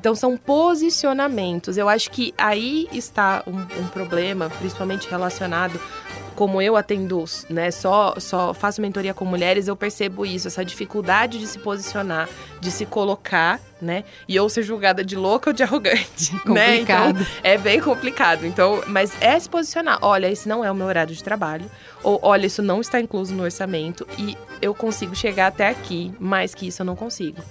Então são posicionamentos. Eu acho que aí está um, um problema, principalmente relacionado como eu atendo, né, só, só faço mentoria com mulheres, eu percebo isso, essa dificuldade de se posicionar, de se colocar, né, e ou ser julgada de louca ou de arrogante, né? Então, é bem complicado. Então, mas é se posicionar. Olha, esse não é o meu horário de trabalho, ou olha, isso não está incluso no orçamento e eu consigo chegar até aqui, mais que isso eu não consigo.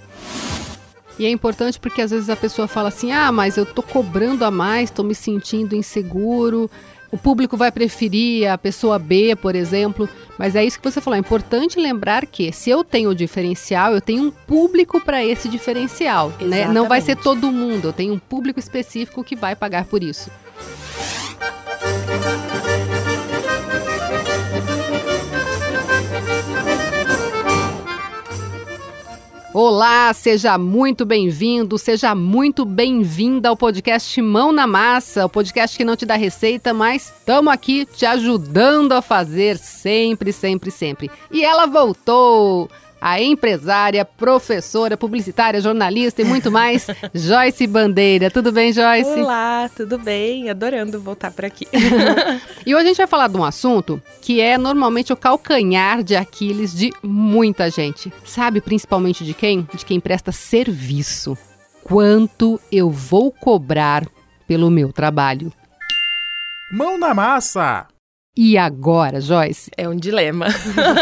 E é importante porque às vezes a pessoa fala assim: ah, mas eu tô cobrando a mais, tô me sentindo inseguro, o público vai preferir a pessoa B, por exemplo, mas é isso que você falou. É importante lembrar que se eu tenho o diferencial, eu tenho um público para esse diferencial. Né? Não vai ser todo mundo, eu tenho um público específico que vai pagar por isso. Olá, seja muito bem-vindo, seja muito bem-vinda ao podcast Mão na Massa, o podcast que não te dá receita, mas estamos aqui te ajudando a fazer sempre, sempre, sempre. E ela voltou! A empresária, professora, publicitária, jornalista e muito mais, Joyce Bandeira. Tudo bem, Joyce? Olá, tudo bem? Adorando voltar por aqui. e hoje a gente vai falar de um assunto que é normalmente o calcanhar de Aquiles de muita gente. Sabe principalmente de quem? De quem presta serviço. Quanto eu vou cobrar pelo meu trabalho? Mão na massa! E agora, Joyce? É um dilema.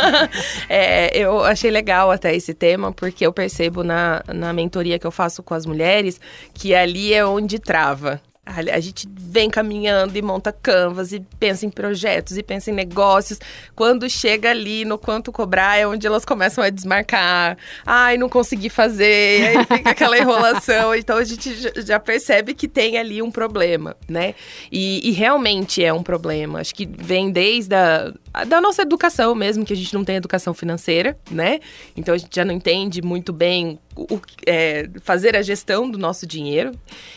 é, eu achei legal até esse tema, porque eu percebo na, na mentoria que eu faço com as mulheres que ali é onde trava. A gente vem caminhando e monta canvas e pensa em projetos e pensa em negócios. Quando chega ali no quanto cobrar, é onde elas começam a desmarcar. Ai, não consegui fazer. Aí fica aquela enrolação. Então a gente já percebe que tem ali um problema, né? E, e realmente é um problema. Acho que vem desde a da nossa educação mesmo, que a gente não tem educação financeira, né? Então a gente já não entende muito bem o, é, fazer a gestão do nosso dinheiro.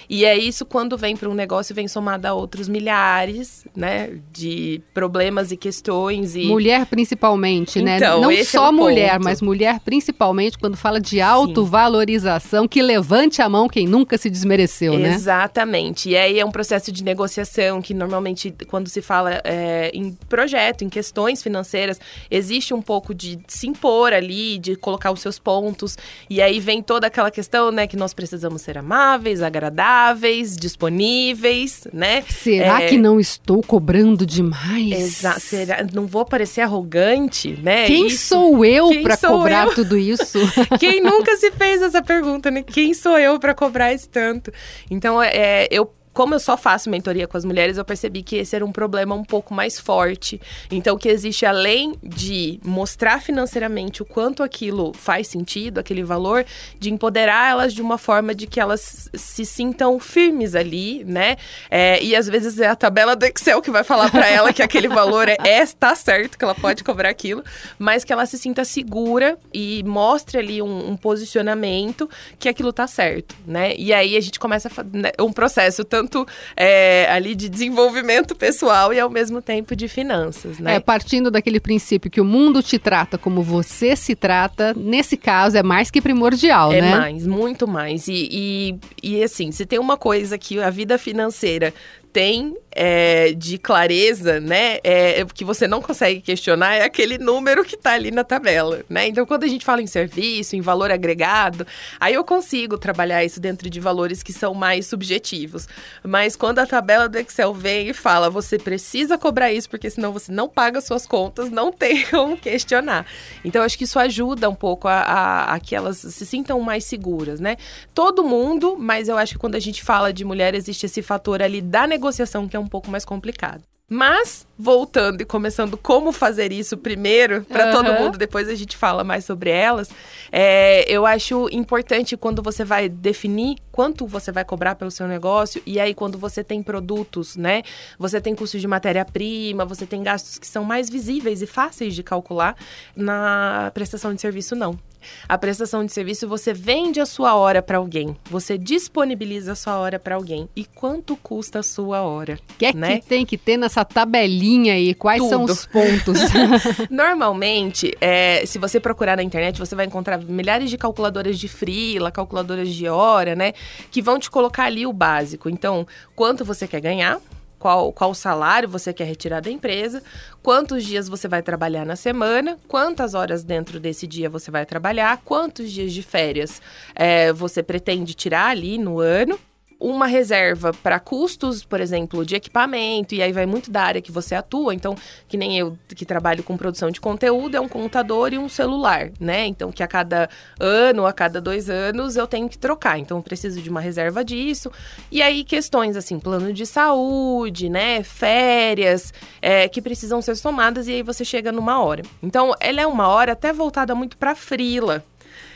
E é isso quando vem para um negócio, vem somado a outros milhares, né? De problemas e questões. E... Mulher principalmente, né? então, né? Não só é mulher, mas mulher principalmente, quando fala de autovalorização, que levante a mão quem nunca se desmereceu, né? Exatamente. E aí é um processo de negociação que normalmente, quando se fala é, em projeto, em questões financeiras, existe um pouco de se impor ali, de colocar os seus pontos. E aí vem toda aquela questão, né, que nós precisamos ser amáveis, agradáveis, disponíveis, né? Será é... que não estou cobrando demais? Exato. Será... Não vou parecer arrogante, né? Quem isso... sou eu para cobrar eu? tudo isso? Quem nunca se fez essa pergunta, né? Quem sou eu para cobrar isso tanto? Então, é, eu como eu só faço mentoria com as mulheres, eu percebi que esse era um problema um pouco mais forte. Então, que existe além de mostrar financeiramente o quanto aquilo faz sentido, aquele valor, de empoderar elas de uma forma de que elas se sintam firmes ali, né? É, e às vezes é a tabela do Excel que vai falar para ela que aquele valor é, é tá certo, que ela pode cobrar aquilo, mas que ela se sinta segura e mostre ali um, um posicionamento que aquilo tá certo, né? E aí a gente começa né, um processo tanto tanto é, ali de desenvolvimento pessoal e ao mesmo tempo de finanças, né? É, partindo daquele princípio que o mundo te trata como você se trata, nesse caso é mais que primordial, é né? É mais, muito mais. E, e, e assim, se tem uma coisa que a vida financeira tem é, de clareza, né, é, que você não consegue questionar, é aquele número que está ali na tabela, né? Então, quando a gente fala em serviço, em valor agregado, aí eu consigo trabalhar isso dentro de valores que são mais subjetivos. Mas quando a tabela do Excel vem e fala, você precisa cobrar isso, porque senão você não paga suas contas, não tem como questionar. Então, acho que isso ajuda um pouco a, a, a que elas se sintam mais seguras, né? Todo mundo, mas eu acho que quando a gente fala de mulher, existe esse fator ali da negociação negociação que é um pouco mais complicado. Mas, voltando e começando como fazer isso primeiro, para uhum. todo mundo, depois a gente fala mais sobre elas, é, eu acho importante quando você vai definir quanto você vai cobrar pelo seu negócio, e aí quando você tem produtos, né? Você tem custos de matéria-prima, você tem gastos que são mais visíveis e fáceis de calcular, na prestação de serviço, não. A prestação de serviço você vende a sua hora para alguém, você disponibiliza a sua hora para alguém. E quanto custa a sua hora? O que é né? que tem que ter nessa tabelinha aí? Quais Tudo. são os pontos? Normalmente, é, se você procurar na internet, você vai encontrar milhares de calculadoras de freela, calculadoras de hora, né? Que vão te colocar ali o básico. Então, quanto você quer ganhar? Qual, qual salário você quer retirar da empresa, quantos dias você vai trabalhar na semana, quantas horas dentro desse dia você vai trabalhar, quantos dias de férias é, você pretende tirar ali no ano uma reserva para custos, por exemplo, de equipamento, e aí vai muito da área que você atua. Então, que nem eu que trabalho com produção de conteúdo, é um computador e um celular, né? Então, que a cada ano, a cada dois anos, eu tenho que trocar. Então, eu preciso de uma reserva disso. E aí, questões assim, plano de saúde, né? Férias, é, que precisam ser somadas, e aí você chega numa hora. Então, ela é uma hora até voltada muito para frila,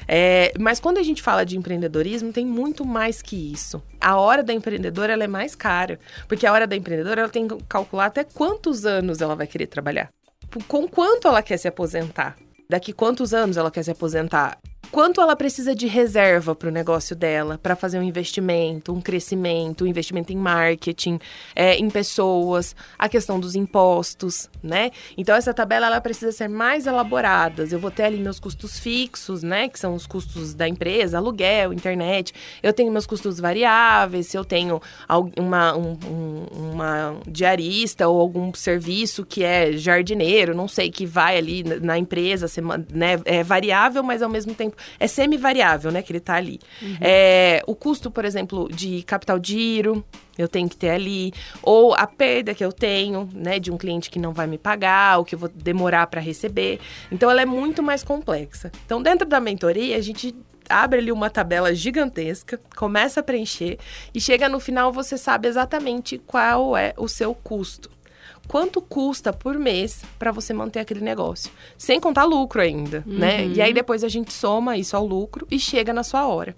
é, mas quando a gente fala de empreendedorismo, tem muito mais que isso. A hora da empreendedora ela é mais cara, porque a hora da empreendedora ela tem que calcular até quantos anos ela vai querer trabalhar, com quanto ela quer se aposentar, daqui quantos anos ela quer se aposentar quanto ela precisa de reserva para o negócio dela, para fazer um investimento, um crescimento, um investimento em marketing, é, em pessoas, a questão dos impostos, né? Então essa tabela ela precisa ser mais elaborada. Eu vou ter ali meus custos fixos, né? Que são os custos da empresa, aluguel, internet. Eu tenho meus custos variáveis, se eu tenho uma, um, uma diarista ou algum serviço que é jardineiro, não sei, que vai ali na empresa, né? É variável, mas ao mesmo tempo é semi-variável, né? Que ele tá ali. Uhum. É, o custo, por exemplo, de capital de giro, eu tenho que ter ali. Ou a perda que eu tenho, né? De um cliente que não vai me pagar, ou que eu vou demorar para receber. Então, ela é muito mais complexa. Então, dentro da mentoria, a gente abre ali uma tabela gigantesca, começa a preencher e chega no final você sabe exatamente qual é o seu custo quanto custa por mês para você manter aquele negócio. Sem contar lucro ainda, uhum. né? E aí depois a gente soma isso ao lucro e chega na sua hora.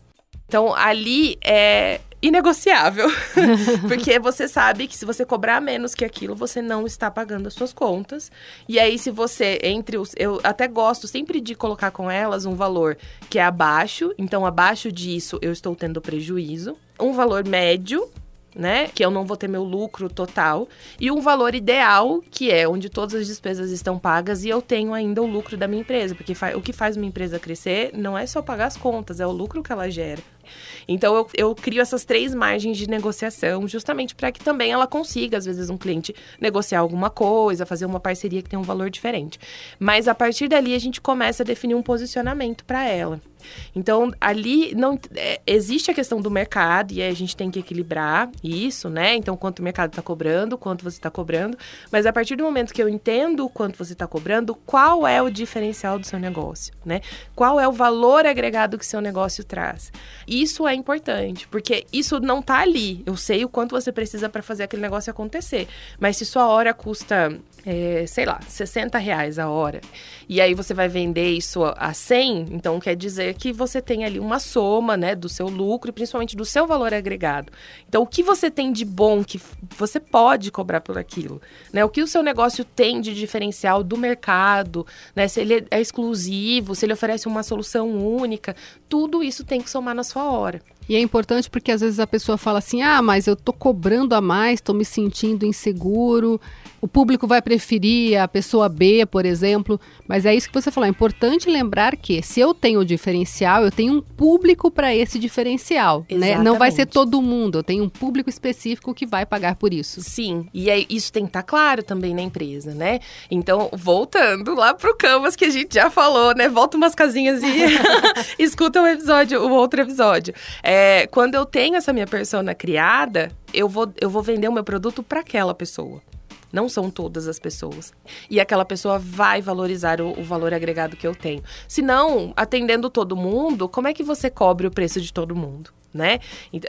Então ali é inegociável, porque você sabe que se você cobrar menos que aquilo, você não está pagando as suas contas. E aí se você entre os eu até gosto sempre de colocar com elas um valor que é abaixo, então abaixo disso eu estou tendo prejuízo, um valor médio né? Que eu não vou ter meu lucro total. E um valor ideal, que é onde todas as despesas estão pagas e eu tenho ainda o lucro da minha empresa. Porque o que faz uma empresa crescer não é só pagar as contas, é o lucro que ela gera. Então eu, eu crio essas três margens de negociação, justamente para que também ela consiga, às vezes, um cliente negociar alguma coisa, fazer uma parceria que tem um valor diferente. Mas a partir dali a gente começa a definir um posicionamento para ela. Então, ali não é, existe a questão do mercado e a gente tem que equilibrar isso, né? Então, quanto o mercado está cobrando, quanto você está cobrando. Mas a partir do momento que eu entendo quanto você está cobrando, qual é o diferencial do seu negócio, né? Qual é o valor agregado que seu negócio traz? Isso é importante, porque isso não está ali. Eu sei o quanto você precisa para fazer aquele negócio acontecer. Mas se sua hora custa é, sei lá, 60 reais a hora, e aí você vai vender isso a 100, então quer dizer que você tem ali uma soma, né, do seu lucro e principalmente do seu valor agregado. Então, o que você tem de bom que você pode cobrar por aquilo, né? O que o seu negócio tem de diferencial do mercado, né? Se ele é exclusivo, se ele oferece uma solução única, tudo isso tem que somar na sua hora. E é importante porque às vezes a pessoa fala assim: ah, mas eu tô cobrando a mais, tô me sentindo inseguro, o público vai preferir a pessoa B, por exemplo. Mas é isso que você falou. É importante lembrar que se eu tenho o diferencial, eu tenho um público para esse diferencial. Né? Não vai ser todo mundo, eu tenho um público específico que vai pagar por isso. Sim, e é, isso tem que estar tá claro também na empresa, né? Então, voltando lá pro Canvas que a gente já falou, né? Volta umas casinhas e escuta o um episódio, o outro episódio. É, quando eu tenho essa minha persona criada, eu vou, eu vou vender o meu produto para aquela pessoa. Não são todas as pessoas. E aquela pessoa vai valorizar o, o, valor agregado que eu tenho. Se não, atendendo todo mundo, como é que você cobre o preço de todo mundo? Né?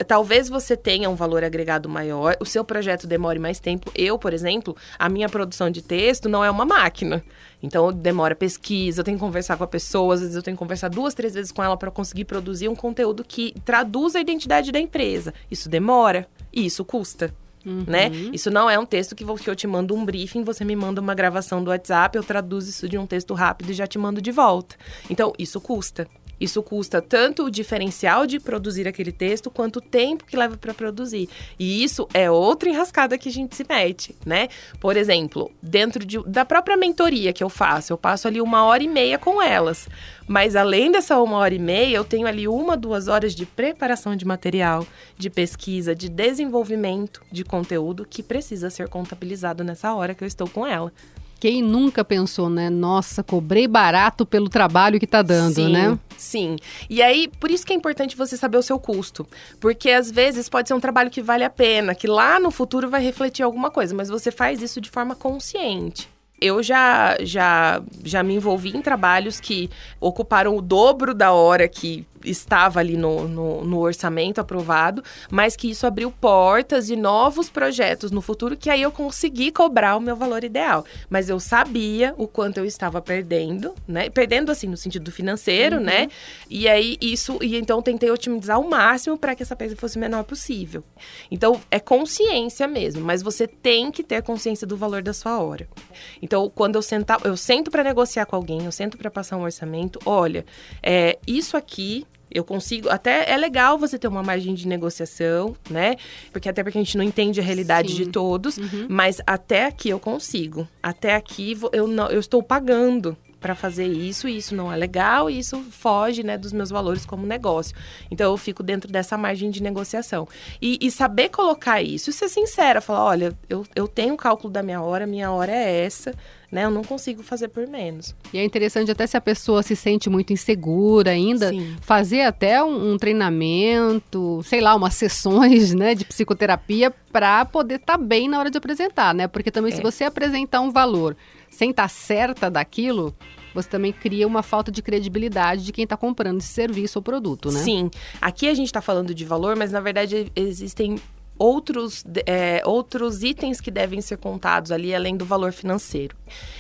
Talvez você tenha um valor agregado maior, o seu projeto demore mais tempo. Eu, por exemplo, a minha produção de texto não é uma máquina. Então demora pesquisa, eu tenho que conversar com a pessoa, às vezes eu tenho que conversar duas, três vezes com ela para conseguir produzir um conteúdo que traduza a identidade da empresa. Isso demora e isso custa. Uhum. Né? Isso não é um texto que, que eu te mando um briefing, você me manda uma gravação do WhatsApp, eu traduzo isso de um texto rápido e já te mando de volta. Então, isso custa. Isso custa tanto o diferencial de produzir aquele texto, quanto o tempo que leva para produzir. E isso é outra enrascada que a gente se mete, né? Por exemplo, dentro de, da própria mentoria que eu faço, eu passo ali uma hora e meia com elas. Mas além dessa uma hora e meia, eu tenho ali uma, duas horas de preparação de material, de pesquisa, de desenvolvimento de conteúdo que precisa ser contabilizado nessa hora que eu estou com ela. Quem nunca pensou, né? Nossa, cobrei barato pelo trabalho que tá dando, sim, né? Sim. E aí, por isso que é importante você saber o seu custo. Porque às vezes pode ser um trabalho que vale a pena, que lá no futuro vai refletir alguma coisa, mas você faz isso de forma consciente. Eu já, já, já me envolvi em trabalhos que ocuparam o dobro da hora que estava ali no, no, no, orçamento aprovado, mas que isso abriu portas de novos projetos no futuro, que aí eu consegui cobrar o meu valor ideal. Mas eu sabia o quanto eu estava perdendo, né? Perdendo assim no sentido financeiro, uhum. né? E aí isso, e então tentei otimizar ao máximo para que essa perda fosse o menor possível. Então é consciência mesmo, mas você tem que ter consciência do valor da sua hora. Então quando eu sentar, eu sento para negociar com alguém, eu sento para passar um orçamento, olha, é, isso aqui eu consigo. Até é legal você ter uma margem de negociação, né? Porque até porque a gente não entende a realidade Sim. de todos. Uhum. Mas até aqui eu consigo. Até aqui eu, não, eu estou pagando para fazer isso e isso não é legal e isso foge né, dos meus valores como negócio. Então eu fico dentro dessa margem de negociação. E, e saber colocar isso e ser sincera, falar, olha, eu, eu tenho o cálculo da minha hora, minha hora é essa né? Eu não consigo fazer por menos. E é interessante até se a pessoa se sente muito insegura ainda, Sim. fazer até um, um, treinamento, sei lá, umas sessões, né, de psicoterapia para poder estar tá bem na hora de apresentar, né? Porque também é. se você apresentar um valor sem estar tá certa daquilo, você também cria uma falta de credibilidade de quem está comprando esse serviço ou produto, né? Sim. Aqui a gente está falando de valor, mas na verdade existem outros, é, outros itens que devem ser contados ali, além do valor financeiro.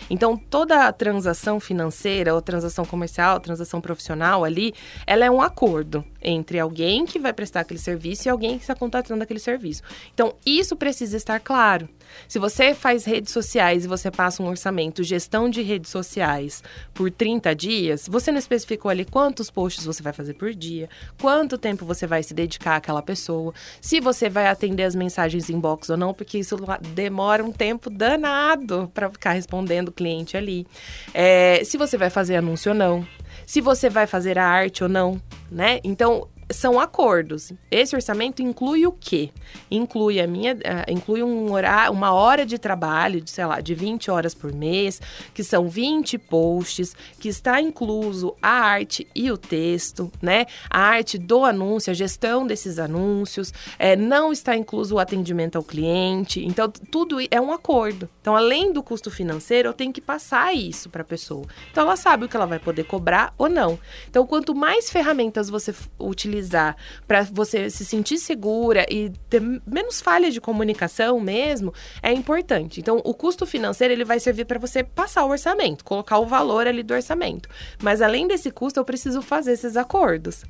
Então, toda transação financeira, ou transação comercial, transação profissional ali, ela é um acordo entre alguém que vai prestar aquele serviço e alguém que está contratando aquele serviço. Então, isso precisa estar claro. Se você faz redes sociais e você passa um orçamento, gestão de redes sociais por 30 dias, você não especificou ali quantos posts você vai fazer por dia, quanto tempo você vai se dedicar àquela pessoa, se você vai atender as mensagens inbox ou não, porque isso demora um tempo danado para ficar respondendo o cliente ali. É, se você vai fazer anúncio ou não, se você vai fazer a arte ou não, né? Então, são acordos. Esse orçamento inclui o quê? Inclui a minha, uh, inclui um horário, uma hora de trabalho, de, sei lá, de 20 horas por mês, que são 20 posts, que está incluso a arte e o texto, né? A arte do anúncio, a gestão desses anúncios, é, não está incluso o atendimento ao cliente. Então, tudo é um acordo. Então, além do custo financeiro, eu tenho que passar isso para a pessoa. Então, ela sabe o que ela vai poder cobrar ou não. Então, quanto mais ferramentas você utiliza utilizar para você se sentir segura e ter menos falha de comunicação mesmo, é importante. Então, o custo financeiro ele vai servir para você passar o orçamento, colocar o valor ali do orçamento. Mas além desse custo, eu preciso fazer esses acordos.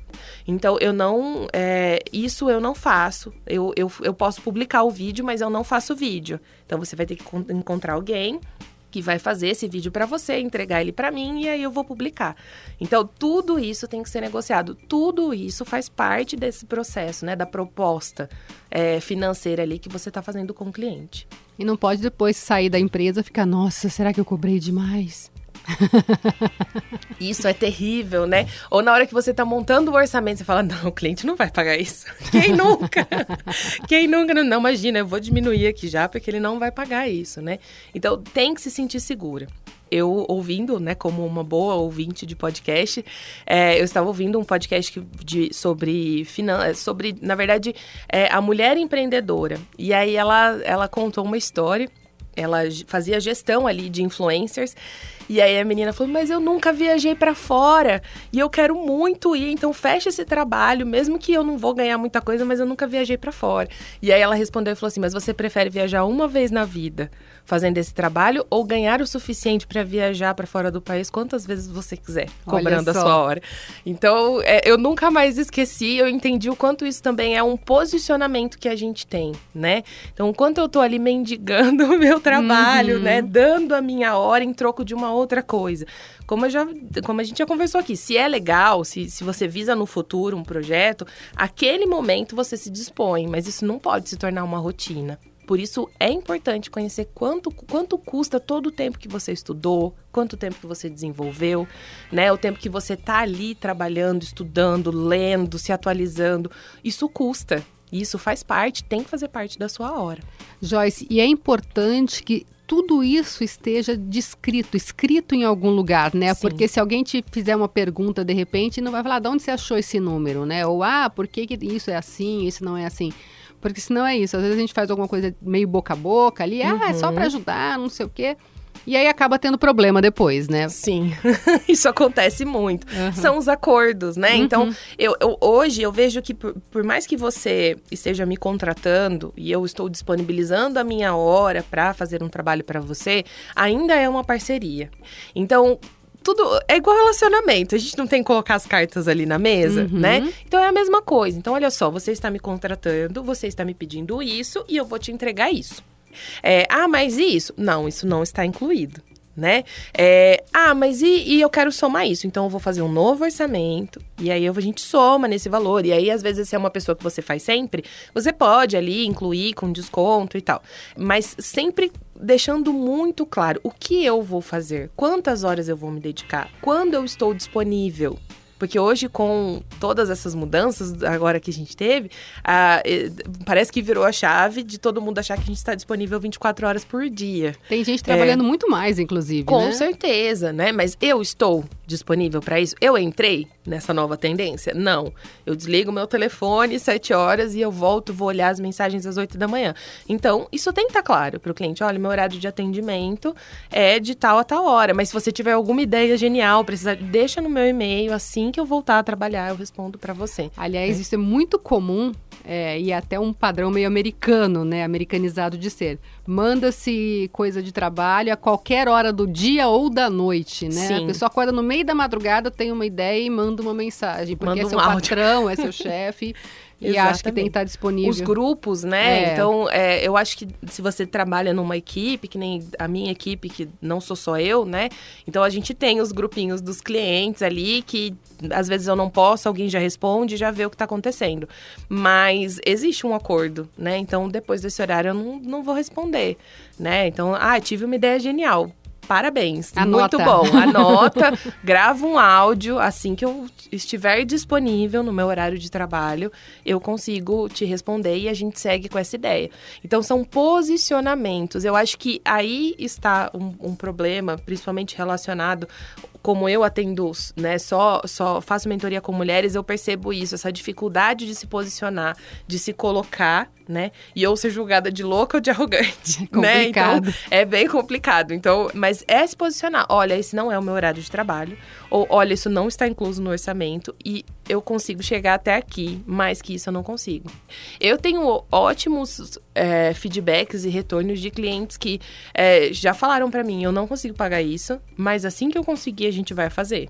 Então, eu não. É, isso eu não faço. Eu, eu, eu posso publicar o vídeo, mas eu não faço vídeo. Então, você vai ter que encontrar alguém que vai fazer esse vídeo para você, entregar ele para mim e aí eu vou publicar. Então, tudo isso tem que ser negociado. Tudo isso faz parte desse processo, né, da proposta é, financeira ali que você está fazendo com o cliente. E não pode depois sair da empresa ficar, nossa, será que eu cobrei demais? Isso é terrível, né? Ou na hora que você está montando o orçamento, você fala: não, o cliente não vai pagar isso. Quem nunca? Quem nunca? Não, não, imagina, eu vou diminuir aqui já, porque ele não vai pagar isso, né? Então tem que se sentir segura eu ouvindo, né, como uma boa ouvinte de podcast, é, eu estava ouvindo um podcast de, sobre finanças, sobre, na verdade, é, a mulher empreendedora. E aí ela, ela contou uma história, ela fazia gestão ali de influencers e aí a menina falou: Mas eu nunca viajei para fora e eu quero muito ir, então fecha esse trabalho, mesmo que eu não vou ganhar muita coisa, mas eu nunca viajei para fora. E aí ela respondeu e falou assim: Mas você prefere viajar uma vez na vida fazendo esse trabalho ou ganhar o suficiente para viajar para fora do país quantas vezes você quiser, cobrando a sua hora? Então é, eu nunca mais esqueci, eu entendi o quanto isso também é um posicionamento que a gente tem, né? Então, enquanto eu tô ali mendigando o meu trabalho, uhum. né, dando a minha hora em troco de uma outra coisa. Como, já, como a gente já conversou aqui, se é legal, se, se você visa no futuro um projeto, aquele momento você se dispõe, mas isso não pode se tornar uma rotina. Por isso é importante conhecer quanto, quanto custa todo o tempo que você estudou, quanto tempo que você desenvolveu, né? O tempo que você tá ali trabalhando, estudando, lendo, se atualizando. Isso custa. Isso faz parte, tem que fazer parte da sua hora. Joyce, e é importante que tudo isso esteja descrito, escrito em algum lugar, né? Sim. Porque se alguém te fizer uma pergunta de repente, não vai falar de onde você achou esse número, né? Ou ah, por que, que isso é assim, isso não é assim? Porque senão é isso. Às vezes a gente faz alguma coisa meio boca a boca ali, uhum. ah, é só para uhum. ajudar, não sei o quê. E aí acaba tendo problema depois, né? Sim, isso acontece muito. Uhum. São os acordos, né? Uhum. Então, eu, eu, hoje eu vejo que por, por, mais que você esteja me contratando e eu estou disponibilizando a minha hora para fazer um trabalho para você, ainda é uma parceria. Então, tudo é igual relacionamento. A gente não tem que colocar as cartas ali na mesa, uhum. né? Então é a mesma coisa. Então, olha só, você está me contratando, você está me pedindo isso e eu vou te entregar isso. É, ah, mas isso? Não, isso não está incluído né? É, ah, mas e, e, eu quero somar isso? Então eu vou fazer um novo orçamento e aí a gente soma nesse valor. E aí, às vezes, se é uma pessoa que você faz sempre, você pode ali incluir com desconto e tal. Mas sempre deixando muito claro o que eu vou fazer, quantas horas eu vou me dedicar, quando eu estou disponível. Porque hoje, com todas essas mudanças agora que a gente teve, a, parece que virou a chave de todo mundo achar que a gente está disponível 24 horas por dia. Tem gente trabalhando é, muito mais, inclusive. Com né? certeza, né? Mas eu estou disponível para isso? Eu entrei nessa nova tendência? Não. Eu desligo meu telefone 7 horas e eu volto, vou olhar as mensagens às 8 da manhã. Então, isso tem que estar tá claro para o cliente. Olha, meu horário de atendimento é de tal a tal hora. Mas se você tiver alguma ideia genial, precisa, deixa no meu e-mail. Assim que eu voltar a trabalhar, eu respondo para você. Aliás, é. isso é muito comum é, e até um padrão meio americano, né? Americanizado de ser. Manda-se coisa de trabalho a qualquer hora do dia ou da noite, né? Sim. A pessoa acorda no meio da madrugada, tem uma ideia e manda uma mensagem. Porque manda é seu áudio. patrão, é seu chefe. E acho que tem que estar disponível. Os grupos, né? É. Então, é, eu acho que se você trabalha numa equipe, que nem a minha equipe, que não sou só eu, né? Então, a gente tem os grupinhos dos clientes ali, que às vezes eu não posso, alguém já responde, já vê o que está acontecendo. Mas existe um acordo, né? Então, depois desse horário, eu não, não vou responder, né? Então, ah, tive uma ideia genial parabéns. Anota. Muito bom. Anota, grava um áudio assim que eu estiver disponível no meu horário de trabalho, eu consigo te responder e a gente segue com essa ideia. Então são posicionamentos. Eu acho que aí está um, um problema, principalmente relacionado como eu atendo, né, só, só faço mentoria com mulheres, eu percebo isso, essa dificuldade de se posicionar, de se colocar, né, e ou ser julgada de louca ou de arrogante, é né? Então, é bem complicado. Então, mas é se posicionar. Olha, esse não é o meu horário de trabalho, ou olha, isso não está incluso no orçamento e eu consigo chegar até aqui, mais que isso eu não consigo. Eu tenho ótimos é, feedbacks e retornos de clientes que é, já falaram para mim, eu não consigo pagar isso, mas assim que eu conseguir a gente vai fazer.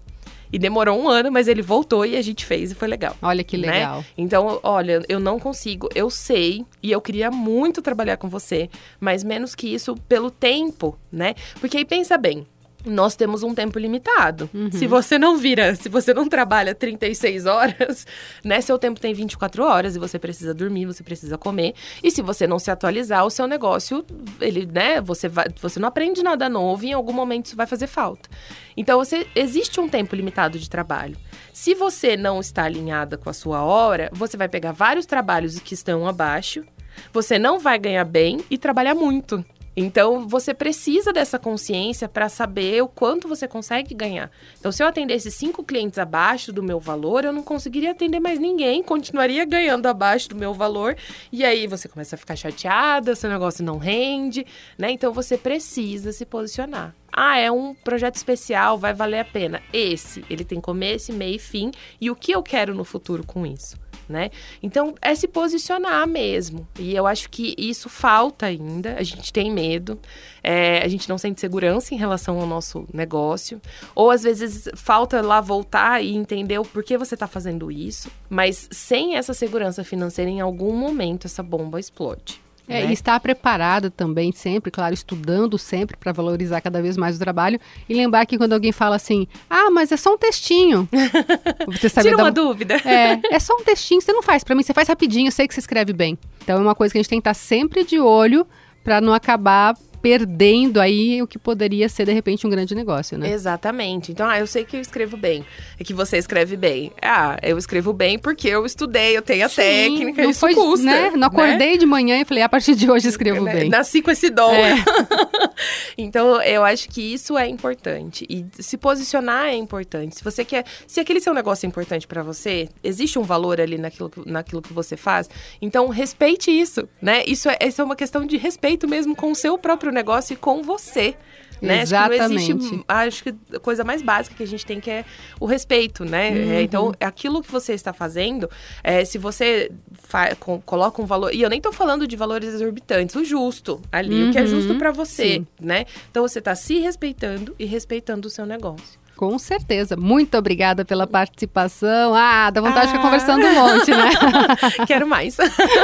E demorou um ano, mas ele voltou e a gente fez e foi legal. Olha que né? legal. Né? Então, olha, eu não consigo, eu sei e eu queria muito trabalhar com você, mas menos que isso pelo tempo, né? Porque aí pensa bem, nós temos um tempo limitado. Uhum. Se você não vira, se você não trabalha 36 horas, né? Seu tempo tem 24 horas e você precisa dormir, você precisa comer. E se você não se atualizar, o seu negócio, ele, né? Você, vai, você não aprende nada novo e em algum momento isso vai fazer falta. Então, você, existe um tempo limitado de trabalho. Se você não está alinhada com a sua hora, você vai pegar vários trabalhos que estão abaixo, você não vai ganhar bem e trabalhar muito. Então, você precisa dessa consciência para saber o quanto você consegue ganhar. Então, se eu atendesse cinco clientes abaixo do meu valor, eu não conseguiria atender mais ninguém, continuaria ganhando abaixo do meu valor. E aí você começa a ficar chateada, seu negócio não rende, né? Então, você precisa se posicionar. Ah, é um projeto especial, vai valer a pena. Esse, ele tem começo, meio e fim. E o que eu quero no futuro com isso? Né? Então, é se posicionar mesmo. E eu acho que isso falta ainda. A gente tem medo, é, a gente não sente segurança em relação ao nosso negócio. Ou às vezes falta lá voltar e entender o porquê você está fazendo isso. Mas sem essa segurança financeira, em algum momento essa bomba explode. É, né? e estar preparado também sempre, claro, estudando sempre para valorizar cada vez mais o trabalho e lembrar que quando alguém fala assim, ah, mas é só um textinho. você saber Tira uma um- dúvida. É, é só um textinho, você não faz pra mim, você faz rapidinho, eu sei que você escreve bem. Então é uma coisa que a gente tem que estar sempre de olho pra não acabar perdendo aí o que poderia ser de repente um grande negócio, né? Exatamente. Então, ah, eu sei que eu escrevo bem. É que você escreve bem. Ah, eu escrevo bem porque eu estudei, eu tenho a Sim, técnica, não isso foi, custa. né? Não acordei de manhã e falei, a partir de hoje escrevo Né? bem. Nasci com esse dom. É. então, eu acho que isso é importante. E se posicionar é importante. Se você quer. Se aquele seu negócio é importante pra você, existe um valor ali naquilo que, naquilo que você faz. Então, respeite isso, né? Isso é, isso é uma questão de respeito mesmo com o seu próprio negócio e com você. Né? Acho que não Exatamente. existe. Acho que a coisa mais básica que a gente tem que é o respeito, né? Uhum. É, então, aquilo que você está fazendo, é, se você fa- co- coloca um valor. E eu nem tô falando de valores exorbitantes, o justo ali, o que é Uhum, justo pra você, sim. né? Então você tá se respeitando e respeitando o seu negócio. Com certeza. Muito obrigada pela participação. Ah, dá vontade de ficar Ah. conversando um monte, né? Quero mais.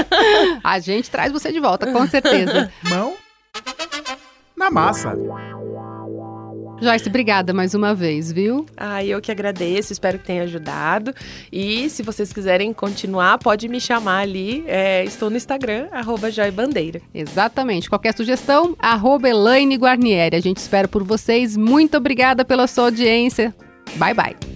A gente traz você de volta, com certeza. Mão na massa. Joyce, obrigada mais uma vez, viu? Ah, eu que agradeço, espero que tenha ajudado. E se vocês quiserem continuar, pode me chamar ali. é, estou no Instagram, arroba joibandeira. Exatamente. Qualquer sugestão, arroba Elaine Guarnieri. A gente espera por vocês. Muito obrigada pela sua audiência. Bye, bye.